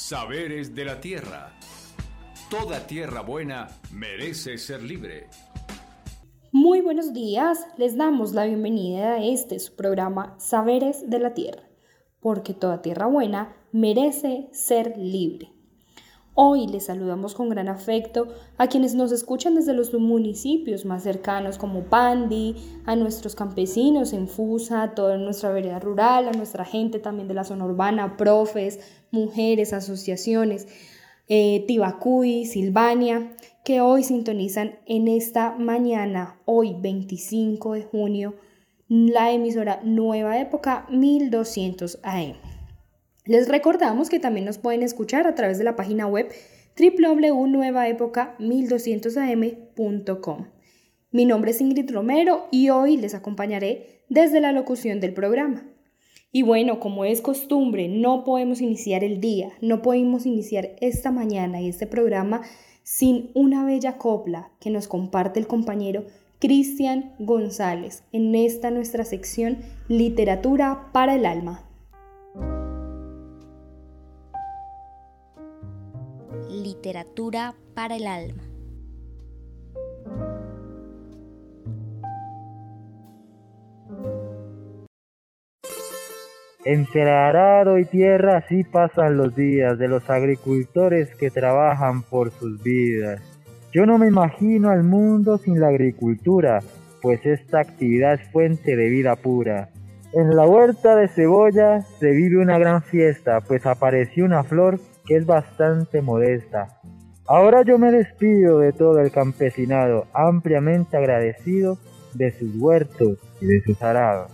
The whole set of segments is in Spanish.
Saberes de la Tierra. Toda tierra buena merece ser libre. Muy buenos días, les damos la bienvenida a este su programa Saberes de la Tierra, porque toda tierra buena merece ser libre. Hoy les saludamos con gran afecto a quienes nos escuchan desde los municipios más cercanos como Pandi, a nuestros campesinos en Fusa, toda nuestra vereda rural, a nuestra gente también de la zona urbana, profes, mujeres, asociaciones, eh, Tibacuy, Silvania, que hoy sintonizan en esta mañana, hoy 25 de junio, la emisora Nueva Época 1200 AM. Les recordamos que también nos pueden escuchar a través de la página web www.nuevaepoca1200am.com. Mi nombre es Ingrid Romero y hoy les acompañaré desde la locución del programa. Y bueno, como es costumbre, no podemos iniciar el día, no podemos iniciar esta mañana y este programa sin una bella copla que nos comparte el compañero Cristian González en esta nuestra sección Literatura para el Alma. Literatura para el alma. Entre arado y tierra así pasan los días de los agricultores que trabajan por sus vidas. Yo no me imagino al mundo sin la agricultura, pues esta actividad es fuente de vida pura. En la huerta de cebolla se vive una gran fiesta, pues apareció una flor que es bastante modesta. Ahora yo me despido de todo el campesinado, ampliamente agradecido de sus huertos y de sus arados.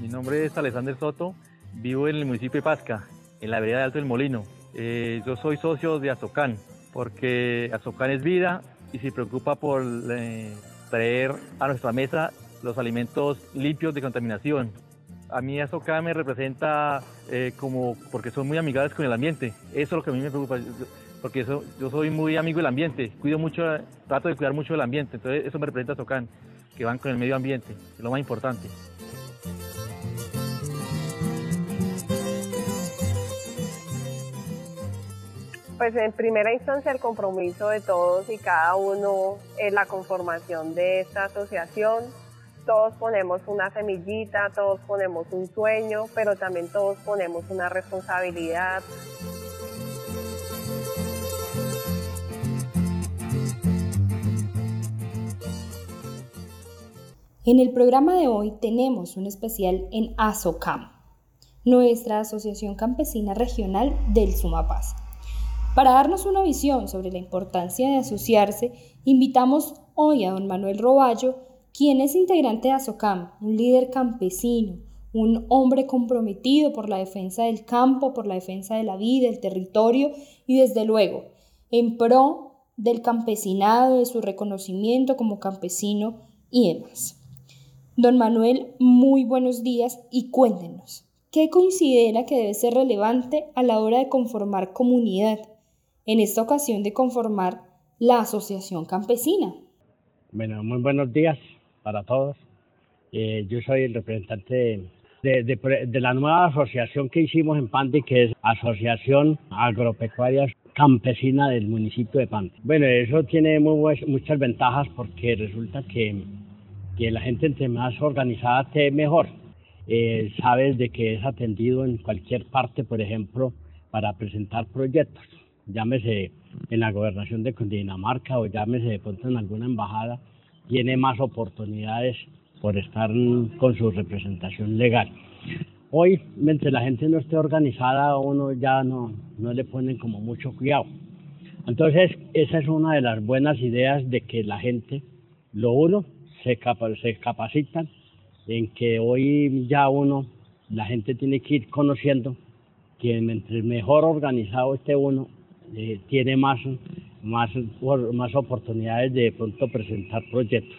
Mi nombre es Alexander Soto, vivo en el municipio de Pasca, en la vereda de Alto del Molino. Eh, yo soy socio de Azocán, porque Azocán es vida y se preocupa por eh, traer a nuestra mesa los alimentos limpios de contaminación, a mí eso acá me representa eh, como porque son muy amigables con el ambiente. Eso es lo que a mí me preocupa, porque eso, yo soy muy amigo del ambiente, cuido mucho, trato de cuidar mucho el ambiente, entonces eso me representa Socán, que van con el medio ambiente, es lo más importante. Pues en primera instancia el compromiso de todos y cada uno en la conformación de esta asociación, todos ponemos una semillita, todos ponemos un sueño, pero también todos ponemos una responsabilidad. En el programa de hoy tenemos un especial en ASOCAM, nuestra Asociación Campesina Regional del Sumapaz. Para darnos una visión sobre la importancia de asociarse, invitamos hoy a don Manuel Roballo, quien es integrante de ASOCAM, un líder campesino, un hombre comprometido por la defensa del campo, por la defensa de la vida, el territorio y desde luego en pro del campesinado, de su reconocimiento como campesino y demás. Don Manuel, muy buenos días y cuéntenos, ¿qué considera que debe ser relevante a la hora de conformar comunidad? En esta ocasión de conformar la Asociación Campesina. Bueno, muy buenos días para todos. Eh, yo soy el representante de, de, la nueva asociación que hicimos en Pandi, que es Asociación Agropecuaria Campesina del municipio de Pandi. Bueno, eso tiene muchas ventajas porque resulta que, la gente entre más organizada esté mejor. Eh, sabes de que es atendido en cualquier parte, por ejemplo, para presentar proyectos. Llámese en la gobernación de Cundinamarca o llámese de pronto en alguna embajada tiene más oportunidades por estar con su representación legal. Hoy, mientras la gente no esté organizada, uno ya no, no le ponen como mucho cuidado. Entonces, esa es una de las buenas ideas de que la gente, lo uno, se, se capacitan en que hoy ya uno, la gente tiene que ir conociendo que mientras mejor organizado esté uno, eh, tiene más más, más oportunidades de, pronto presentar proyectos.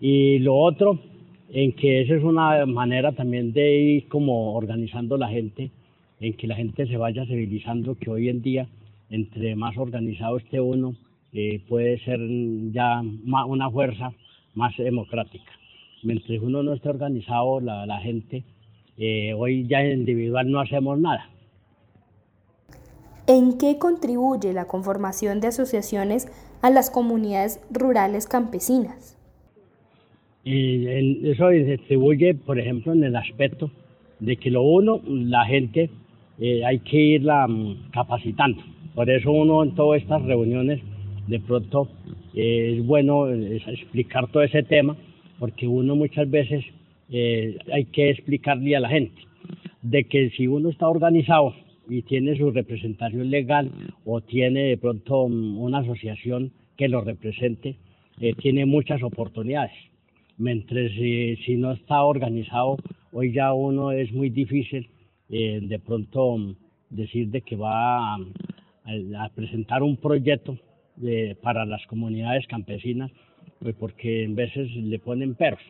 Y lo otro, en que esa es una manera también de ir como organizando la gente, en que la gente se vaya civilizando, que hoy en día, entre más organizado esté uno, eh, puede ser ya una fuerza más democrática. mientras uno no esté organizado, la, la gente, eh, hoy ya individual no hacemos nada. ¿En qué contribuye la conformación de asociaciones a las comunidades rurales campesinas? Y eso se distribuye, por ejemplo, en el aspecto de que lo uno, la gente eh, hay que irla mm, capacitando. Por eso uno en todas estas reuniones de pronto eh, es bueno explicar todo ese tema, porque uno muchas veces eh, hay que explicarle a la gente de que si uno está organizado y tiene su representación legal o tiene de pronto una asociación que lo represente, tiene muchas oportunidades mientras si no está organizado, hoy ya uno es muy difícil eh, de pronto mm, decir de que va a, presentar un proyecto para las comunidades campesinas, pues porque en veces le ponen perros.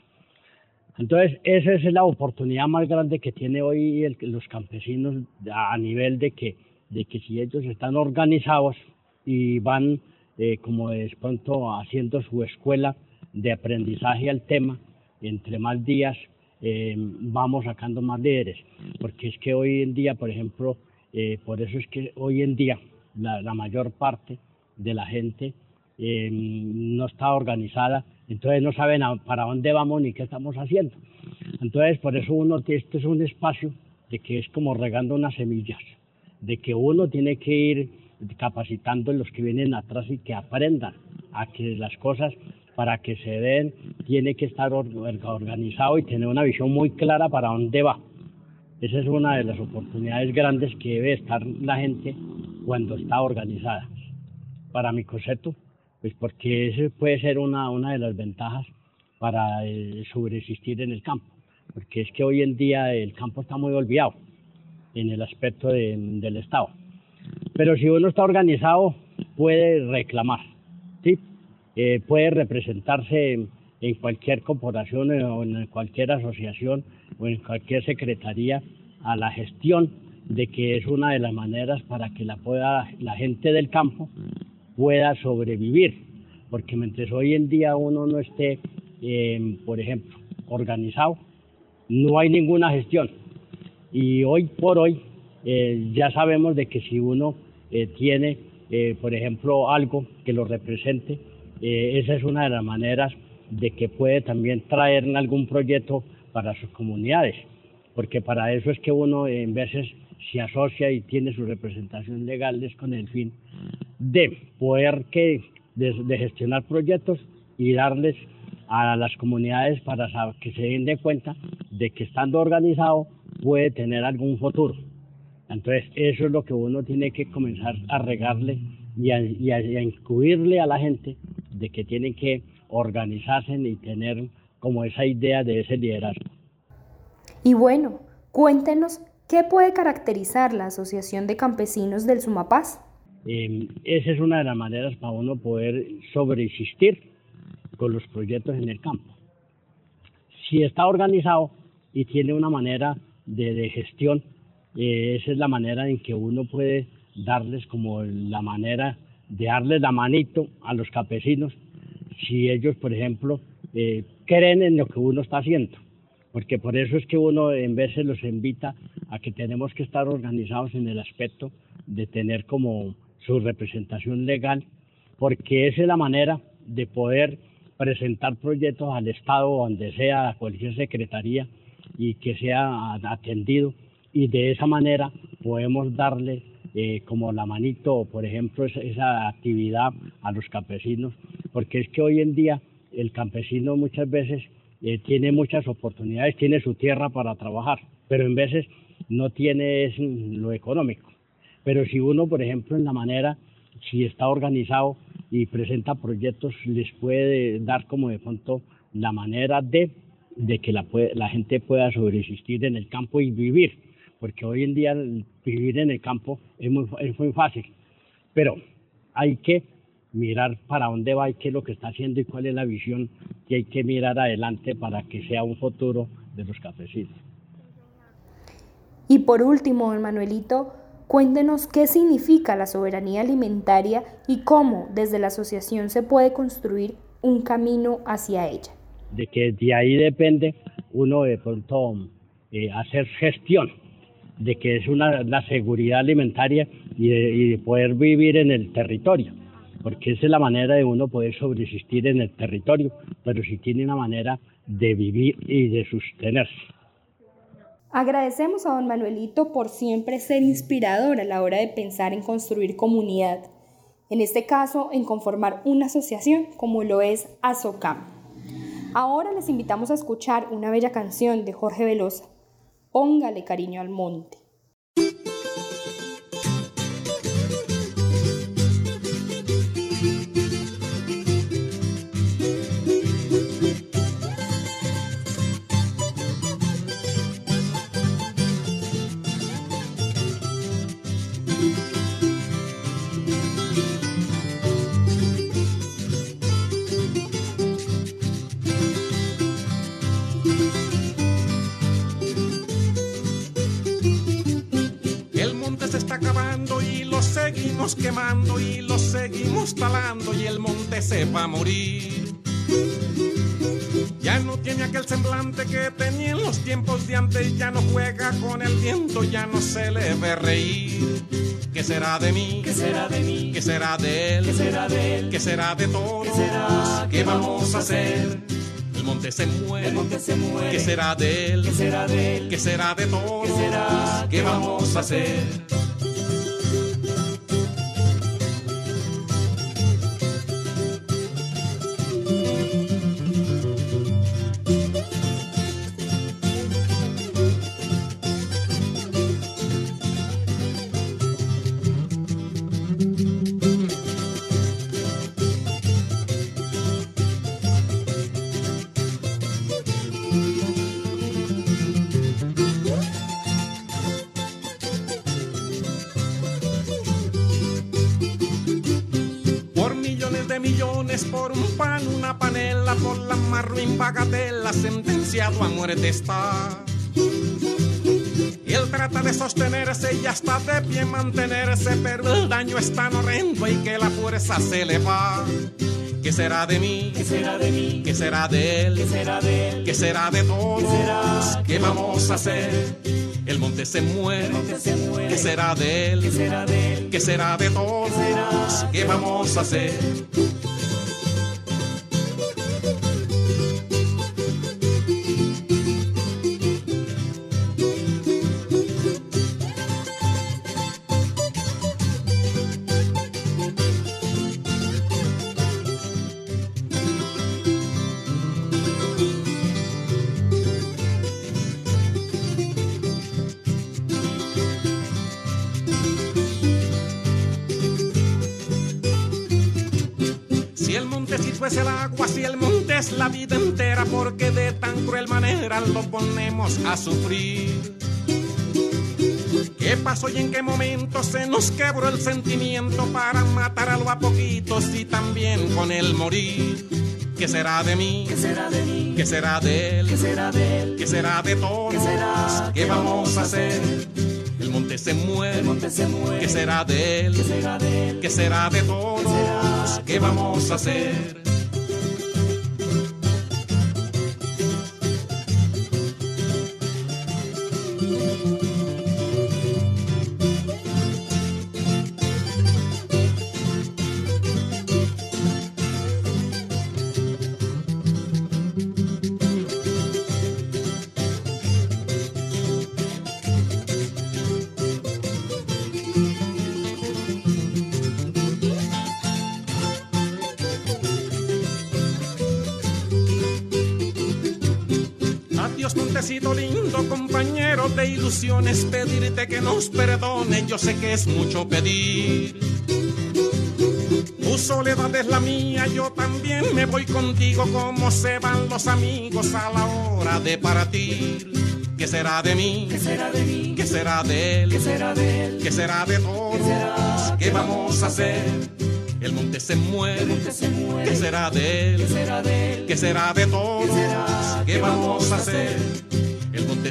Entonces, esa es la oportunidad más grande que tiene hoy los campesinos a nivel de que, de que si ellos están organizados y van eh, como de pronto haciendo su escuela, de aprendizaje al tema, entre más días eh, vamos sacando más líderes, porque es que hoy en día, por ejemplo, eh, por eso es que hoy en día la, mayor parte de la gente eh, no está organizada, entonces no saben para dónde vamos ni qué estamos haciendo. Entonces, por eso uno, este es un espacio de que es como regando unas semillas, de que uno tiene que ir capacitando los que vienen atrás y que aprendan a que las cosas para que se den, tiene que estar organizado y tener una visión muy clara para dónde va. Esa es una de las oportunidades grandes que debe estar la gente cuando está organizada. Para mi concepto, pues porque eso puede ser una, una de las ventajas para eh, sobreexistir en el campo, porque es que hoy en día el campo está muy olvidado en el aspecto del Estado. Pero si uno está organizado, puede reclamar, ¿sí? Eh, puede representarse en, cualquier corporación o en cualquier asociación o en cualquier secretaría a la gestión de que es una de las maneras para que la, pueda, la gente del campo pueda sobrevivir. Porque mientras hoy en día uno no esté, em, por ejemplo, organizado, no hay ninguna gestión. Y hoy por hoy eh, ya sabemos de que si uno eh, tiene, por ejemplo, algo que lo represente, eh, esa es una de las maneras de que puede también traer algún proyecto para sus comunidades, porque para eso es que uno en veces se asocia y tiene su representación legal es con el fin de poder que de, gestionar proyectos y darles a las comunidades para que se den de cuenta de que estando organizado puede tener algún futuro. Entonces, eso es lo que uno tiene que comenzar a regarle y a, y a incluirle a la gente de que tienen que organizarse y tener como esa idea de ese liderazgo. Y bueno, cuéntenos qué puede caracterizar la Asociación de Campesinos del Sumapaz. Eh, esa es una de las maneras para uno poder sobreexistir con los proyectos en el campo. Si está organizado y tiene una manera de, gestión, eh, esa es la manera en que uno puede darles como la manera de darles la manito a los campesinos si ellos, por ejemplo, eh, creen en lo que uno está haciendo. Porque por eso es que uno en veces los invita a que tenemos que estar organizados en el aspecto de tener como su representación legal, porque esa es la manera de poder presentar proyectos al Estado, donde sea, a cualquier secretaría, y que sea atendido. Y de esa manera podemos darle eh, como la manito, por ejemplo, esa, actividad a los campesinos, porque es que hoy en día el campesino muchas veces eh, tiene muchas oportunidades, tiene su tierra para trabajar, pero en veces no tiene lo económico. Pero si uno, por ejemplo, en la manera, si está organizado y presenta proyectos, les puede dar como de pronto la manera de, de que la, la gente pueda sobreexistir en el campo y vivir porque hoy en día vivir en el campo es muy, es muy fácil, pero hay que mirar para dónde va y qué es lo que está haciendo y cuál es la visión que hay que mirar adelante para que sea un futuro de los campesinos. Y por último, Manuelito, cuéntenos qué significa la soberanía alimentaria y cómo desde la asociación se puede construir un camino hacia ella. de que de ahí depende uno de pronto eh, hacer gestión de que es una la seguridad alimentaria y de poder vivir en el territorio porque esa es la manera de uno poder sobreexistir en el territorio, pero si tiene una manera de vivir y de sostenerse. Agradecemos a don Manuelito por siempre ser inspirador a la hora de pensar en construir comunidad, en este caso en conformar una asociación como lo es ASOCAM. Ahora les invitamos a escuchar una bella canción de Jorge Velosa, Póngale cariño al monte. Talando y el monte se va a morir. Ya no tiene aquel semblante que tenía en los tiempos de antes, ya no juega con el viento, ya no se le ve reír. ¿Qué será de mí? ¿Qué será de mí? ¿Qué será de él? ¿Qué será de él? ¿Qué será de todos? ¿Qué será? ¿Qué vamos a hacer? El monte se muere. El monte se muere. ¿Qué será de él? ¿Qué será de él? ¿Qué será de todos? ¿Qué será? ¿Qué vamos a hacer? Por un pan, una panela por la más ruin bagatela, sentenciado a muerte está. Y él trata de sostenerse y hasta de pie mantenerse, pero el daño es tan horrendo y que la fuerza se le va. ¿Qué será de mí? ¿Qué será de mí? ¿Qué será de él? ¿Qué será de él? ¿Qué será de todos? ¿Qué, será? ¿Qué vamos a hacer? El monte se muere. El monte se muere. ¿Qué será de él? ¿Qué será de él? ¿Qué será de todos? ¿Qué, será? ¿Qué vamos a hacer? Es el agua, si el monte es la vida entera, porque de tan cruel manera lo ponemos a sufrir. ¿Qué pasó y en qué momento se nos quebró el sentimiento para matarlo a poquitos y también con el morir? ¿Qué será de mí? ¿Qué será de mí? ¿Qué será de él? ¿Qué será de él? ¿Qué será de todos? ¿Qué será? ¿Qué vamos a hacer? El monte se muere. El monte se muere. ¿Qué será de él? ¿Qué será de él? ¿Qué será de todos? ¿Qué? ¿Qué vamos a hacer? Lindo, compañero de ilusiones, pedirte que nos perdone, yo sé que es mucho pedir. Tu soledad es la mía, yo también me voy contigo, como se van los amigos a la hora de partir. ¿Qué será de mí? ¿Qué será de mí? ¿Qué será de él? ¿Qué será de él? ¿Qué será de todos? ¿Qué, será? ¿Qué vamos a hacer? El monte se muere. El monte se muere. ¿Qué será de él? ¿Qué será de él? ¿Qué será de todos? ¿Qué, será? ¿Qué vamos a hacer?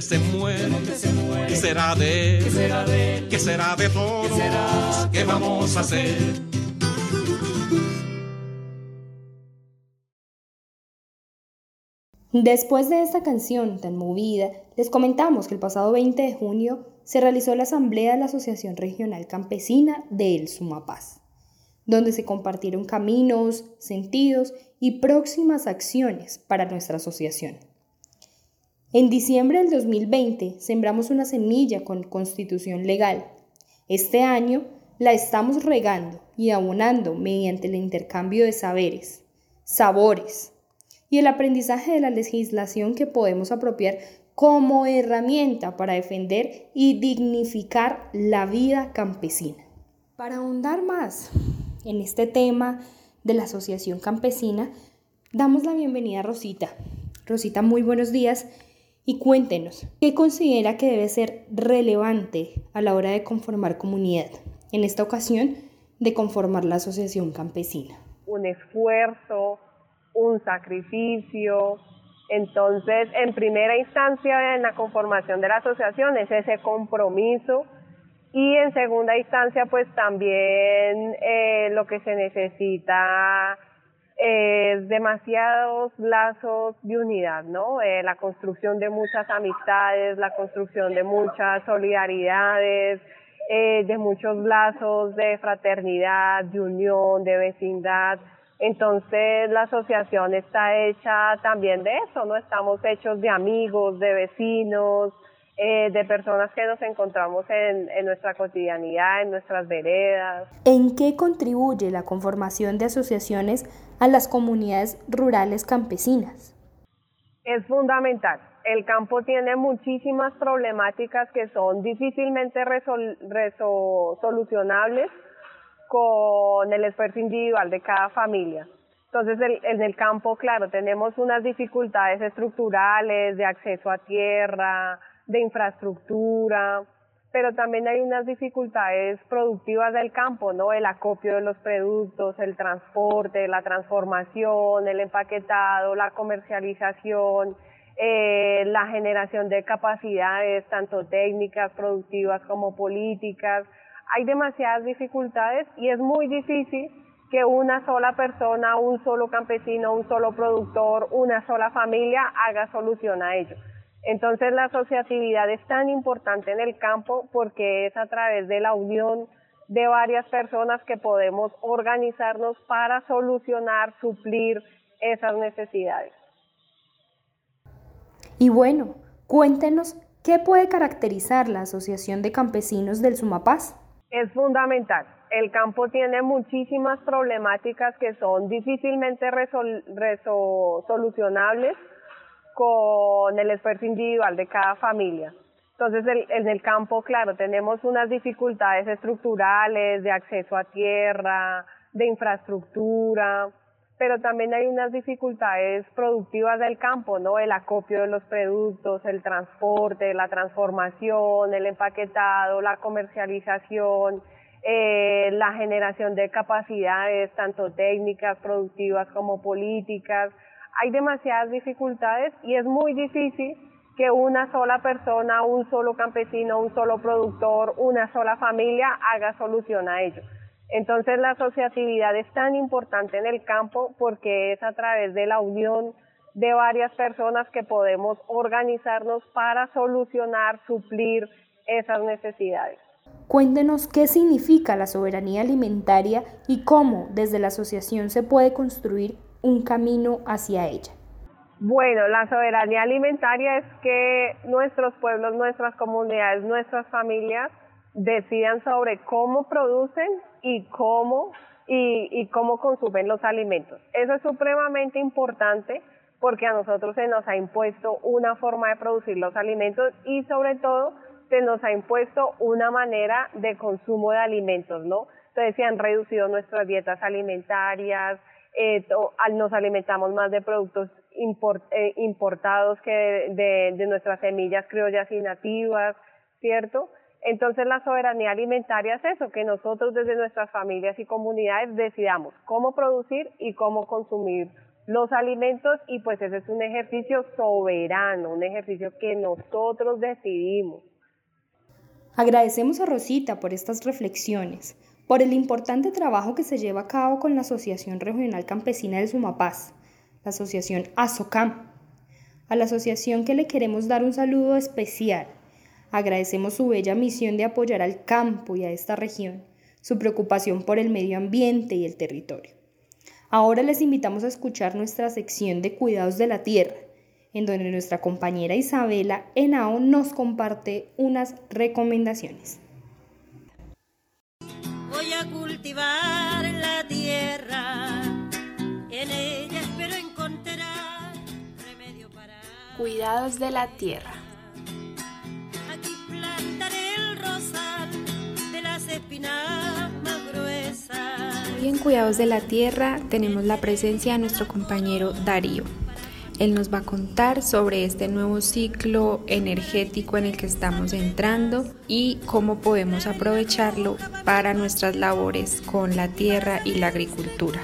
Se muere. Se. ¿Qué será de él? ¿Qué será de él? ¿Qué será de todos? ¿Qué, será? ¿Qué vamos a hacer? Después de esta canción tan movida, les comentamos que el pasado 20 de junio se realizó la asamblea de la Asociación Regional Campesina de El Sumapaz, donde se compartieron caminos, sentidos y próximas acciones para nuestra asociación. En diciembre del 2020 sembramos una semilla con constitución legal. Este año la estamos regando y abonando mediante el intercambio de saberes, sabores y el aprendizaje de la legislación que podemos apropiar como herramienta para defender y dignificar la vida campesina. Para ahondar más en este tema de la Asociación Campesina, damos la bienvenida a Rosita. Rosita, muy buenos días y cuéntenos, ¿qué considera que debe ser relevante a la hora de conformar comunidad? En esta ocasión, de conformar la Asociación Campesina. Un esfuerzo, un sacrificio, entonces, en primera instancia, en la conformación de la asociación es ese compromiso y en segunda instancia, pues también eh, lo que se necesita es demasiados lazos de unidad, ¿no? Eh, la construcción de muchas amistades, la construcción de muchas solidaridades, eh, de muchos lazos de fraternidad, de unión, de vecindad. Entonces la asociación está hecha también de eso, ¿no? Estamos hechos de amigos, de vecinos, eh, de personas que nos encontramos en, en nuestra cotidianidad, en nuestras veredas. ¿En qué contribuye la conformación de asociaciones a las comunidades rurales campesinas? Es fundamental. El campo tiene muchísimas problemáticas que son difícilmente resol resol solucionables con el esfuerzo individual de cada familia. Entonces, el, en el campo, claro, tenemos unas dificultades estructurales de acceso a tierra, de infraestructura, pero también hay unas dificultades productivas del campo, ¿no? El acopio de los productos, el transporte, la transformación, el empaquetado, la comercialización, eh, la generación de capacidades, tanto técnicas, productivas como políticas hay demasiadas dificultades y es muy difícil que una sola persona, un solo campesino, un solo productor, una sola familia haga solución a ello. Entonces la asociatividad es tan importante en el campo porque es a través de la unión de varias personas que podemos organizarnos para solucionar, suplir esas necesidades. Y bueno, cuéntenos qué puede caracterizar la Asociación de Campesinos del Sumapaz es fundamental. El campo tiene muchísimas problemáticas que son difícilmente resol solucionables con el esfuerzo individual de cada familia. Entonces, en el campo, claro, tenemos unas dificultades estructurales de acceso a tierra, de infraestructura, pero también hay unas dificultades productivas del campo, ¿no? El acopio de los productos, el transporte, la transformación, el empaquetado, la comercialización, eh, la generación de capacidades, tanto técnicas, productivas como políticas. Hay demasiadas dificultades y es muy difícil que una sola persona, un solo campesino, un solo productor, una sola familia haga solución a ello. Entonces la asociatividad es tan importante en el campo porque es a través de la unión de varias personas que podemos organizarnos para solucionar, suplir esas necesidades. Cuéntenos qué significa la soberanía alimentaria y cómo desde la asociación se puede construir un camino hacia ella. Bueno, la soberanía alimentaria es que nuestros pueblos, nuestras comunidades, nuestras familias decidan sobre cómo producen y cómo y, y cómo consumen los alimentos. Eso es supremamente importante porque a nosotros se nos ha impuesto una forma de producir los alimentos y sobre todo se nos ha impuesto una manera de consumo de alimentos, ¿no? Entonces se han reducido nuestras dietas alimentarias, eh, nos alimentamos más de productos eh, importados que de, de nuestras semillas criollas y nativas, ¿cierto? Entonces la soberanía alimentaria es eso, que nosotros desde nuestras familias y comunidades decidamos cómo producir y cómo consumir los alimentos y pues ese es un ejercicio soberano, un ejercicio que nosotros decidimos. Agradecemos a Rosita por estas reflexiones, por el importante trabajo que se lleva a cabo con la Asociación Regional Campesina del Sumapaz, la Asociación ASOCAM, A la asociación que le queremos dar un saludo especial. Agradecemos su bella misión de apoyar al campo y a esta región, su preocupación por el medio ambiente y el territorio. Ahora les invitamos a escuchar nuestra sección de cuidados de la tierra, en donde nuestra compañera Isabela Henao nos comparte unas recomendaciones. Voy a cultivar la tierra, en ella espero encontrar remedio para. Cuidados de la tierra. Aquí plantaré el rosal de las espinas más gruesas. Hoy en Cuidados de la Tierra tenemos la presencia de nuestro compañero Darío. Él nos va a contar sobre este nuevo ciclo energético en el que estamos entrando y cómo podemos aprovecharlo para nuestras labores con la tierra y la agricultura.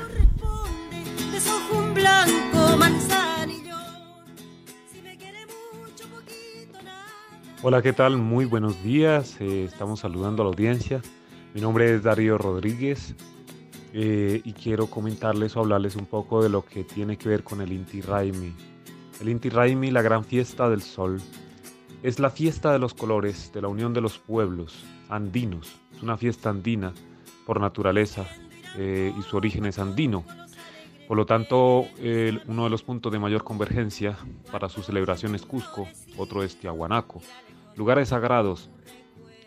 Hola, ¿qué tal? Muy buenos días. Eh, estamos saludando a la audiencia. Mi nombre es Darío Rodríguez eh, y quiero comentarles o hablarles un poco de lo que tiene que ver con el Inti Raimi. El Inti Raimi, la gran fiesta del sol, es la fiesta de los colores, de la unión de los pueblos andinos. Es una fiesta andina por naturaleza eh, y su origen es andino. Por lo tanto, uno de los puntos de mayor convergencia para su celebración es Cusco, otro es Tiahuanaco, lugares sagrados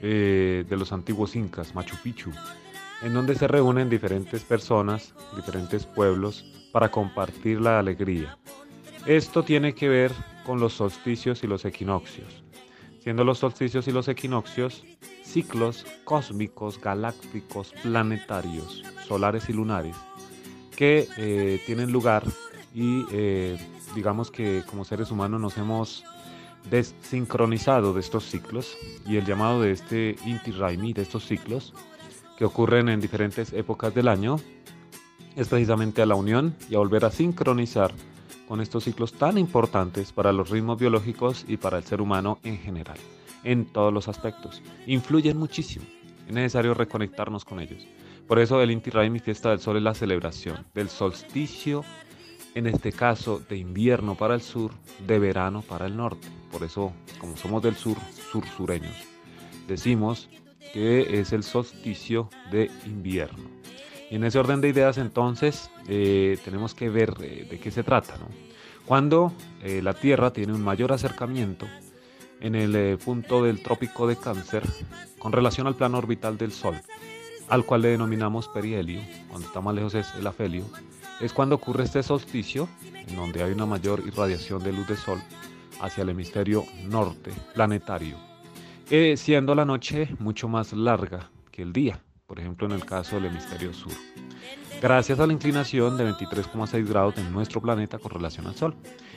eh, de los antiguos incas, Machu Picchu, en donde se reúnen diferentes personas, diferentes pueblos, para compartir la alegría. Esto tiene que ver con los solsticios y los equinoccios, siendo los solsticios y los equinoccios ciclos cósmicos, galácticos, planetarios, solares y lunares, que eh, tienen lugar y eh, digamos que como seres humanos nos hemos desincronizado de estos ciclos y el llamado de este Inti Raimi, de estos ciclos, que ocurren en diferentes épocas del año, es precisamente a la unión y a volver a sincronizar con estos ciclos tan importantes para los ritmos biológicos y para el ser humano en general, en todos los aspectos. Influyen muchísimo, es necesario reconectarnos con ellos. Por eso el Inti Raimi Fiesta del Sol es la celebración del solsticio, en este caso de invierno para el sur, de verano para el norte. Por eso, como somos del sur, sur-sureños, decimos que es el solsticio de invierno. Y en ese orden de ideas entonces eh, tenemos que ver eh, de qué se trata. Cuando eh, la Tierra tiene un mayor acercamiento en el punto del trópico de cáncer con relación al plano orbital del Sol, al cual le denominamos perihelio, cuando está más lejos es el afelio, es cuando ocurre este solsticio, en donde hay una mayor irradiación de luz de Sol hacia el hemisferio norte planetario, eh, siendo la noche mucho más larga que el día, por ejemplo en el caso del hemisferio sur, gracias a la inclinación de 23,6 grados de nuestro planeta con relación al Sol.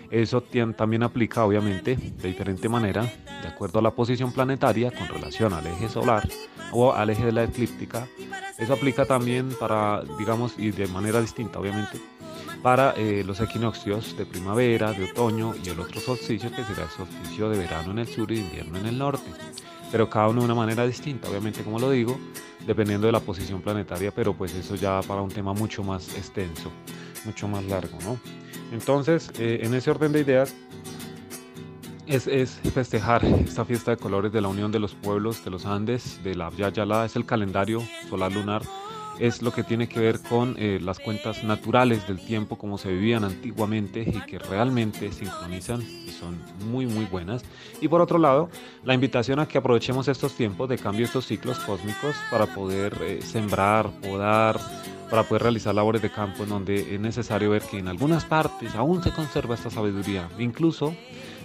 Eso también aplica obviamente de diferente manera, de acuerdo a la posición planetaria con relación al eje solar o al eje de la eclíptica. Eso aplica también para, digamos, y de manera distinta obviamente, para eh, los equinoccios de primavera, de otoño y el otro solsticio que será el solsticio de verano en el sur y de invierno en el norte. Pero cada uno de una manera distinta, obviamente como lo digo, dependiendo de la posición planetaria, pero pues eso ya para un tema mucho más extenso, mucho más largo, ¿no? Entonces, eh, en ese orden de ideas, es, es festejar esta fiesta de colores de la unión de los pueblos de los Andes, de la Yala, es el calendario solar lunar, es lo que tiene que ver con eh, las cuentas naturales del tiempo como se vivían antiguamente y que realmente sincronizan y son muy muy buenas. Y por otro lado, la invitación a que aprovechemos estos tiempos de cambio, estos ciclos cósmicos para poder eh, sembrar, podar, para poder realizar labores de campo en donde es necesario ver que en algunas partes aún se conserva esta sabiduría, incluso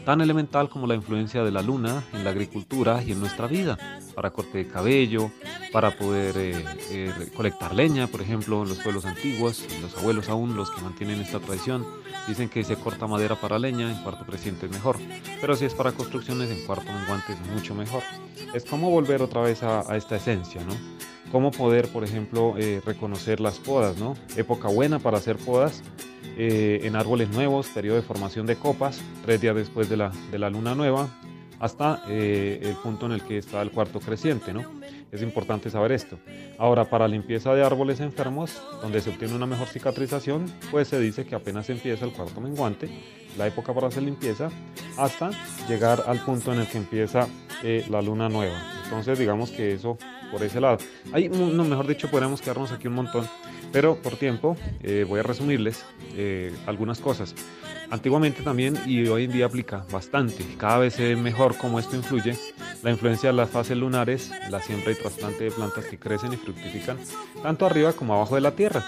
tan elemental como la influencia de la luna en la agricultura y en nuestra vida, para corte de cabello, para poder eh, eh, recolectar leña, por ejemplo, en los pueblos antiguos, los abuelos aún, los que mantienen esta tradición, dicen que se corta madera para leña, en cuarto creciente es mejor, pero si es para construcciones, en cuarto menguante es mucho mejor. Es como volver otra vez a, esta esencia, ¿no? Cómo poder, por ejemplo, eh, reconocer las podas, ¿no? Época buena para hacer podas, eh, en árboles nuevos, periodo de formación de copas, tres días después de la, de la luna nueva, hasta el punto en el que está el cuarto creciente, ¿no? Es importante saber esto. Ahora, para limpieza de árboles enfermos, donde se obtiene una mejor cicatrización, pues se dice que apenas empieza el cuarto menguante, la época para hacer limpieza, hasta llegar al punto en el que empieza eh, la luna nueva. Entonces, digamos que eso por ese lado. Hay, no, mejor dicho, podríamos quedarnos aquí un montón, pero por tiempo eh, voy a resumirles eh, algunas cosas. Antiguamente también y hoy en día aplica bastante, cada vez ve mejor cómo esto influye, la influencia de las fases lunares, la siembra y trasplante de plantas que crecen y fructifican tanto arriba como abajo de la tierra.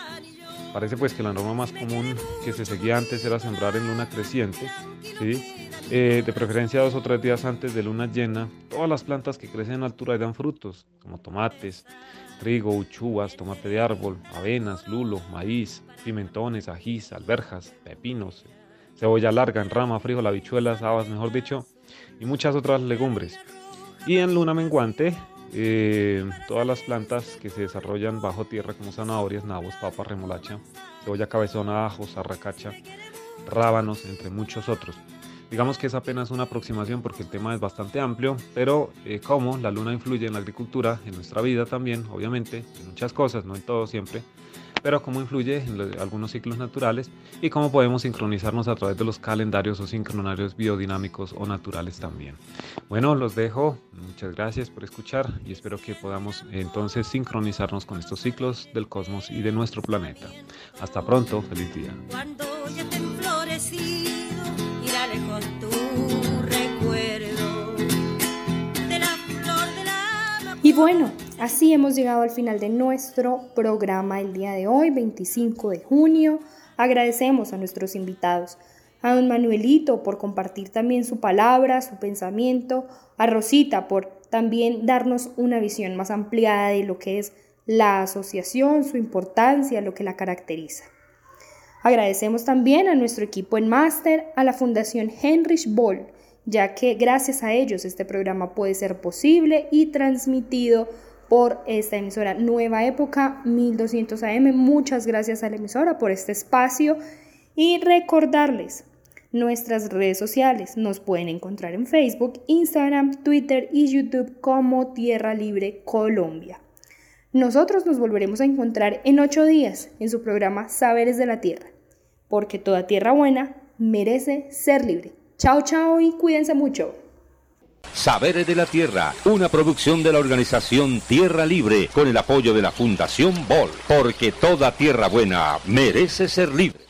Parece pues que la norma más común que se seguía antes era sembrar en luna creciente, ¿sí? Eh, de preferencia dos o tres días antes de luna llena, todas las plantas que crecen en altura dan frutos, como tomates, trigo, uchuvas, tomate de árbol, avenas, lulo, maíz, pimentones, ajís, alberjas, pepinos, cebolla larga en rama, frijol, habichuelas, habas, mejor dicho, y muchas otras legumbres. Y en luna menguante, eh, todas las plantas que se desarrollan bajo tierra como zanahorias, nabos, papas, remolacha, cebolla cabezona, ajos, arracacha, rábanos, entre muchos otros. Digamos que es apenas una aproximación porque el tema es bastante amplio, pero eh, como la luna influye en la agricultura, en nuestra vida también, obviamente, en muchas cosas, no en todo siempre, pero cómo influye en algunos ciclos naturales y cómo podemos sincronizarnos a través de los calendarios o sincronarios biodinámicos o naturales también. Bueno, los dejo, muchas gracias por escuchar y espero que podamos entonces sincronizarnos con estos ciclos del cosmos y de nuestro planeta. Hasta pronto, feliz día. Y bueno, así hemos llegado al final de nuestro programa el día de hoy, 25 de junio. Agradecemos a nuestros invitados, a don Manuelito por compartir también su palabra, su pensamiento, a Rosita por también darnos una visión más ampliada de lo que es la asociación, su importancia, lo que la caracteriza. Agradecemos también a nuestro equipo en máster, a la Fundación Heinrich Boll, ya que gracias a ellos este programa puede ser posible y transmitido por esta emisora Nueva Época 1200 AM. Muchas gracias a la emisora por este espacio y recordarles nuestras redes sociales. Nos pueden encontrar en Facebook, Instagram, Twitter y YouTube como Tierra Libre Colombia. Nosotros nos volveremos a encontrar en ocho días en su programa Saberes de la Tierra, porque toda tierra buena merece ser libre. Chao, chao y cuídense mucho. Saberes de la Tierra, una producción de la organización Tierra Libre con el apoyo de la Fundación Bol, porque toda tierra buena merece ser libre.